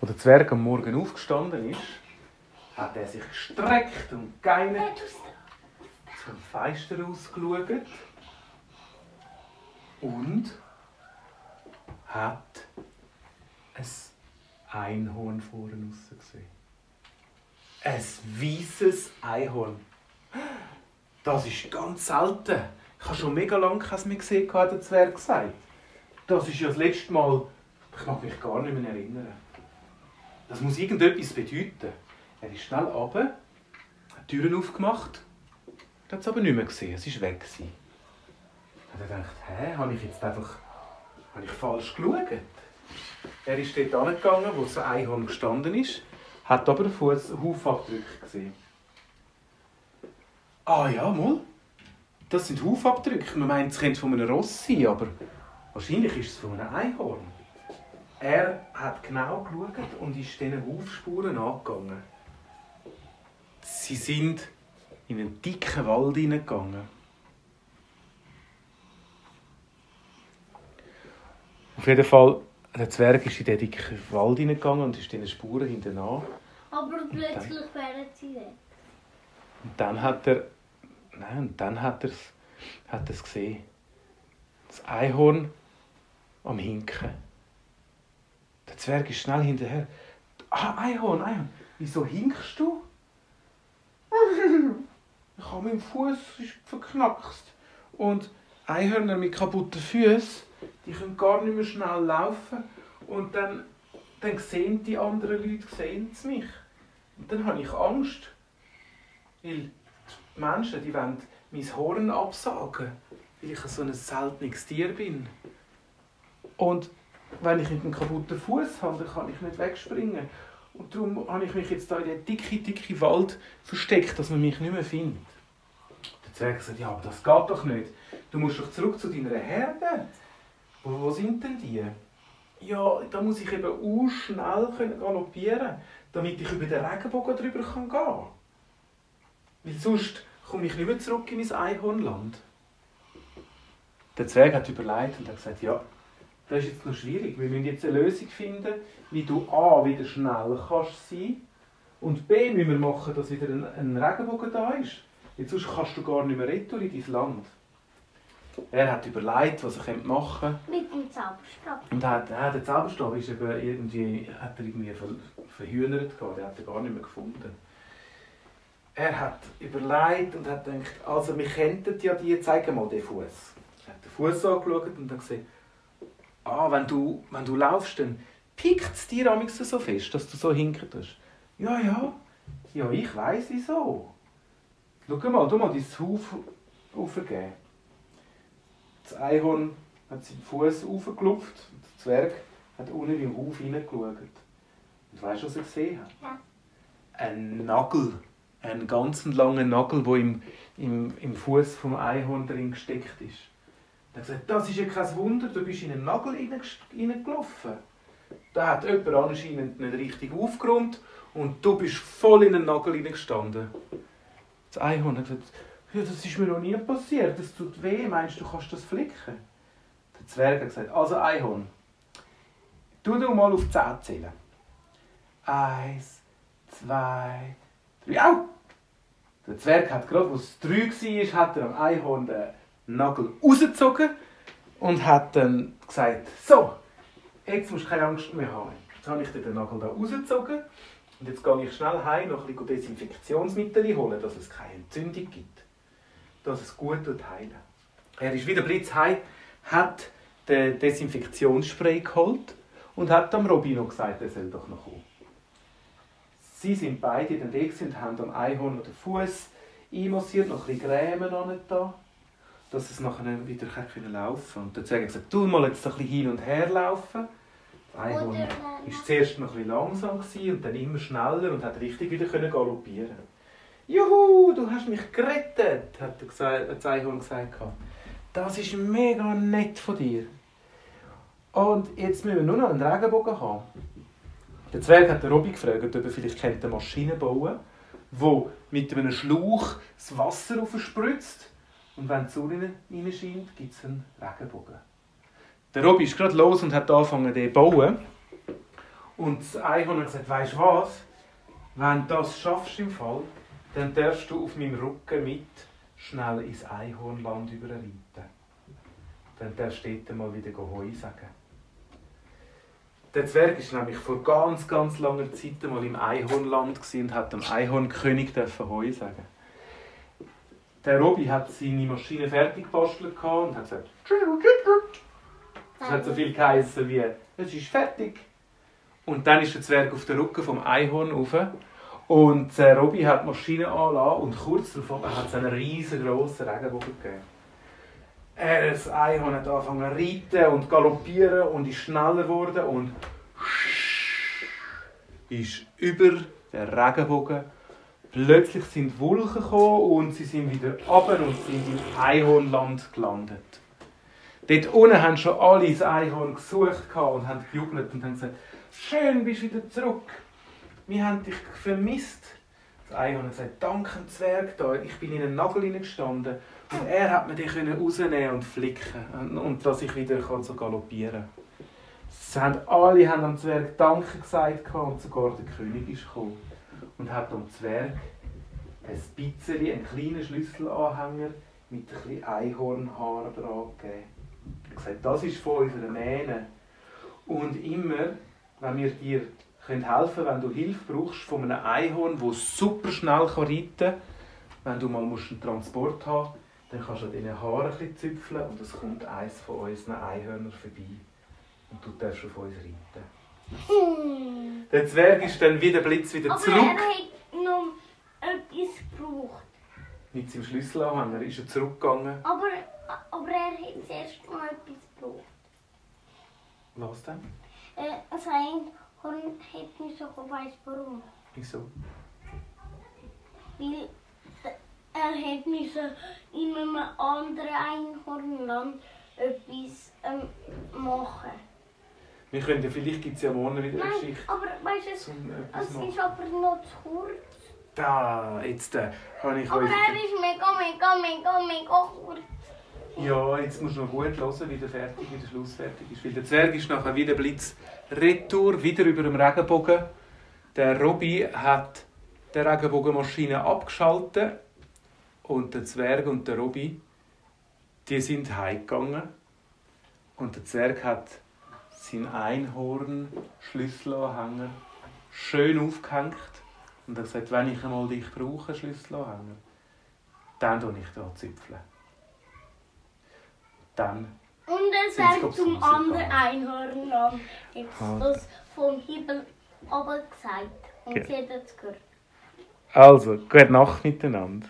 Als der Zwerg am Morgen aufgestanden ist, hat er sich gestreckt und geinert, zum Fenster ausgeschaut und hat ein Einhorn vorne raus gesehen. Ein weißes Einhorn. Das ist ganz selten. Ich habe schon mega lange keins mehr gesehen, hat der Zwerg gesagt. Das ist ja das letzte Mal, ich mag mich gar nicht mehr erinnern. Das muss irgendetwas bedeuten. Er ist schnell runter, hat die Türen aufgemacht, hat es aber nicht mehr gesehen, es war weg. Gewesen. Hat er gedacht, hä, habe ich jetzt einfach habe ich falsch geschaut? Er ist dort angegangen, wo das Einhorn gestanden ist, hat aber den Fuß Hufabdrücke gesehen. Ah ja, mal. Das sind Hufabdrücke. Man meint, es könnte von einem Ross sein, aber wahrscheinlich ist es von einem Einhorn. Er hat genau geschaut und ist diesen Hufspuren angegangen. Sie sind in einen dicken Wald hineingegangen. Auf jeden Fall, der Zwerg ist in den dicken Wald hineingegangen und ist diesen Spuren hinten an. Aber plötzlich wären sie weg. Und dann hat er, nein, und dann hat er hat es gesehen. Das Einhorn am Hinken. Der Zwerg ist schnell hinterher. Ah, Einhorn, Einhorn, wieso hinkst du? Ich habe meinen Fuß verknackst. Und Einhörner mit kaputten Füßen, die können gar nicht mehr schnell laufen. Und dann, dann sehen die anderen Leute mich. Und dann habe ich Angst. Weil die Menschen, die wollen mein Horn absagen, weil ich so ein seltenes Tier bin. Und wenn ich einen kaputten Fuß habe, dann kann ich nicht wegspringen. Und darum habe ich mich jetzt da in den dicken, dicken Wald versteckt, dass man mich nicht mehr findet. Der Zwerg sagt, ja, aber das geht doch nicht. Du musst doch zurück zu deiner Herde. Wo, wo sind denn die? Ja, da muss ich eben auch schnell galoppieren, damit ich über den Regenbogen drüber gehen kann. Weil sonst komme ich nicht mehr zurück in mein Einhornland. Der Zwerg hat überlegt und hat gesagt, ja, das ist jetzt noch schwierig. Wir müssen jetzt eine Lösung finden, wie du A, wieder schnell kannst sein und B, müssen wir machen, dass wieder ein, ein Regenbogen da ist. Jetzt sonst kannst du gar nicht mehr retour in dein Land. Er hat überlegt, was er machen könnte. Mit dem Zauberstab. Und hat, ja, der Zauberstab ist eben irgendwie, hat er irgendwie ver, verhühnert gehabt, den hat er gar nicht mehr gefunden. Er hat überlegt und hat gedacht, also wir könnten ja dir, zeigen mal den Fuß. Er hat den Fuß angeschaut und dann gesehen, ah, wenn du, wenn du laufst, dann pickt es dir am so fest, dass du so hinkerst. Ja, ja, ja, ich weiß wieso. Schau mal, du mal dein Huf aufgeben. Das Einhorn hat seinen Fuß aufgelupft und der Zwerg hat unten im Huf hineingeschaut. Und weißt du, was er gesehen hat? Ja. Ein Nagel. Einen ganz langen Nagel, der im, im, im Fuß vom Einhorn drin gesteckt ist. Er hat gesagt, das ist ja kein Wunder, du bist in einen Nagel hineingelaufen. Da hat jemand anscheinend nicht richtig aufgeräumt und du bist voll in einen Nagel hineingestanden. Das Einhorn hat gesagt, ja, das ist mir noch nie passiert, das tut weh, meinst du, kannst das flicken? Der Zwerg hat gesagt, also Einhorn, tu du mal auf 10 zählen. Eins, zwei, drei, au! Der Zwerg hat gerade, als es drei war, hat er am Einhorn den Nagel rausgezogen und hat dann gesagt, so, jetzt musst du keine Angst mehr haben. Jetzt habe ich den Nagel da rausgezogen und jetzt gehe ich schnell heim noch ein bisschen Desinfektionsmittel holen, dass es keine Entzündung gibt. Dass es gut heilen Er ist wieder Blitz heim, hat den Desinfektionsspray geholt und hat am Robino gesagt, er soll doch noch kommen. Sie sind beide dann da und haben am Einhorn den Fuß einmassiert, noch ein bisschen Grämen da, dass es nachher wieder laufen konnte. Und der Zwerg hat gesagt, tu mal jetzt ein bisschen hin und her laufen. Oder war zuerst noch ein bisschen langsam gewesen und dann immer schneller und hat richtig wieder können galoppieren. Juhu, du hast mich gerettet, hat der gesagt- hat das Einhorn gesagt. Das ist mega nett von dir. Und jetzt müssen wir nur noch einen Regenbogen haben. Der Zwerg hat den Robby gefragt, ob er vielleicht eine Maschine bauen könnte, die mit einem Schlauch das Wasser aufspritzt. Und wenn die Sonne reinscheint, gibt es einen Regenbogen. Der Robby ist gerade los und hat angefangen, den zu bauen. Und das Einhorn hat gesagt, weisst du was? Wenn du das schaffst im Fall, dann darfst du auf meinem Rücken mit schnell ins Einhornland überreiten. Dann darfst du dort mal wieder Heu sagen. Der Zwerg war nämlich vor ganz, ganz langer Zeit mal im Einhornland und hat dem Einhornkönig Heu sagen. Der Robby hat seine Maschine fertig gebastelt und hat gesagt, das hat so viel geheißen wie, es ist fertig. Und dann ist der Zwerg auf den Rücken vom Einhorn rauf. Und der Robby hat die Maschine anlassen und kurz darauf hat es einen riesengroßen Regenbogen gegeben. Er, das Einhorn hat angefangen zu reiten und galoppieren und ist schneller geworden und ist über den Regenbogen. Plötzlich sind Wolken gekommen und sie sind wieder runter und sind im Einhornland gelandet. Dort unten haben schon alle das Einhorn gesucht und haben gejubelt und haben gesagt, schön, bist du wieder zurück. Wir haben dich vermisst. Das Einhorn hat gesagt, danke Zwerg da, ich bin in einen Nagel hineingestanden und er hat mir dich rausnehmen und flicken und dass ich wieder so galoppieren kann. Alle haben dem Zwerg Danke gesagt und sogar der König ist gekommen und hat dem Zwerg ein bisschen, einen kleinen Schlüsselanhänger mit ein bisschen Einhornhaar dran gegeben. Er hat gesagt, das ist von unseren Mähnen. Und immer, wenn wir dir helfen können, wenn du Hilfe brauchst von einem Einhorn, das super schnell reiten kann, wenn du mal einen Transport haben dann kannst du an diesen Haaren ein züpfeln und es kommt eines von unseren Einhörnern vorbei. Und du darfst auf uns reiten. Hm. Der Zwerg ist dann wie der Blitz wieder Aber zurück. Aber er hat noch etwas gebraucht. Mit seinem Schlüsselanhänger ist er zurückgegangen. Aber, aber er hat zuerst noch etwas gebraucht. Was denn? Äh, sein Horn hat nicht so weiss warum. Wieso? Weil er hat müssen in einem anderen Einhornland etwas ähm, machen. Wir können ja, vielleicht gibt es ja morgen wieder eine Nein, Geschichte. aber weißt du, es, zum etwas es ist aber noch zu kurz. Da, jetzt äh, habe ich Aber euch... er ist mega, mega, mega, mega kurz. Ja, jetzt musst du noch gut hören, wie der, fertig, wie der Schluss fertig ist. Weil der Zwerg ist nachher wieder Blitz retour, wieder über dem Regenbogen. Der Robby hat die Regenbogenmaschine abgeschaltet und der Zwerg und der Robby, die sind heimgegangen. Und der Zwerg hat seinen Einhorn-Schlüsselanhänger schön aufgehängt und hat gesagt, wenn ich einmal dich brauche, Schlüsselanhänger, dann tue ich da züpfeln. Dann Und er sagt zum anderen Einhornland jetzt Ah. das vom Himmel aber gesagt. Und Okay. sie hat es gehört. Also, gute Nacht miteinander.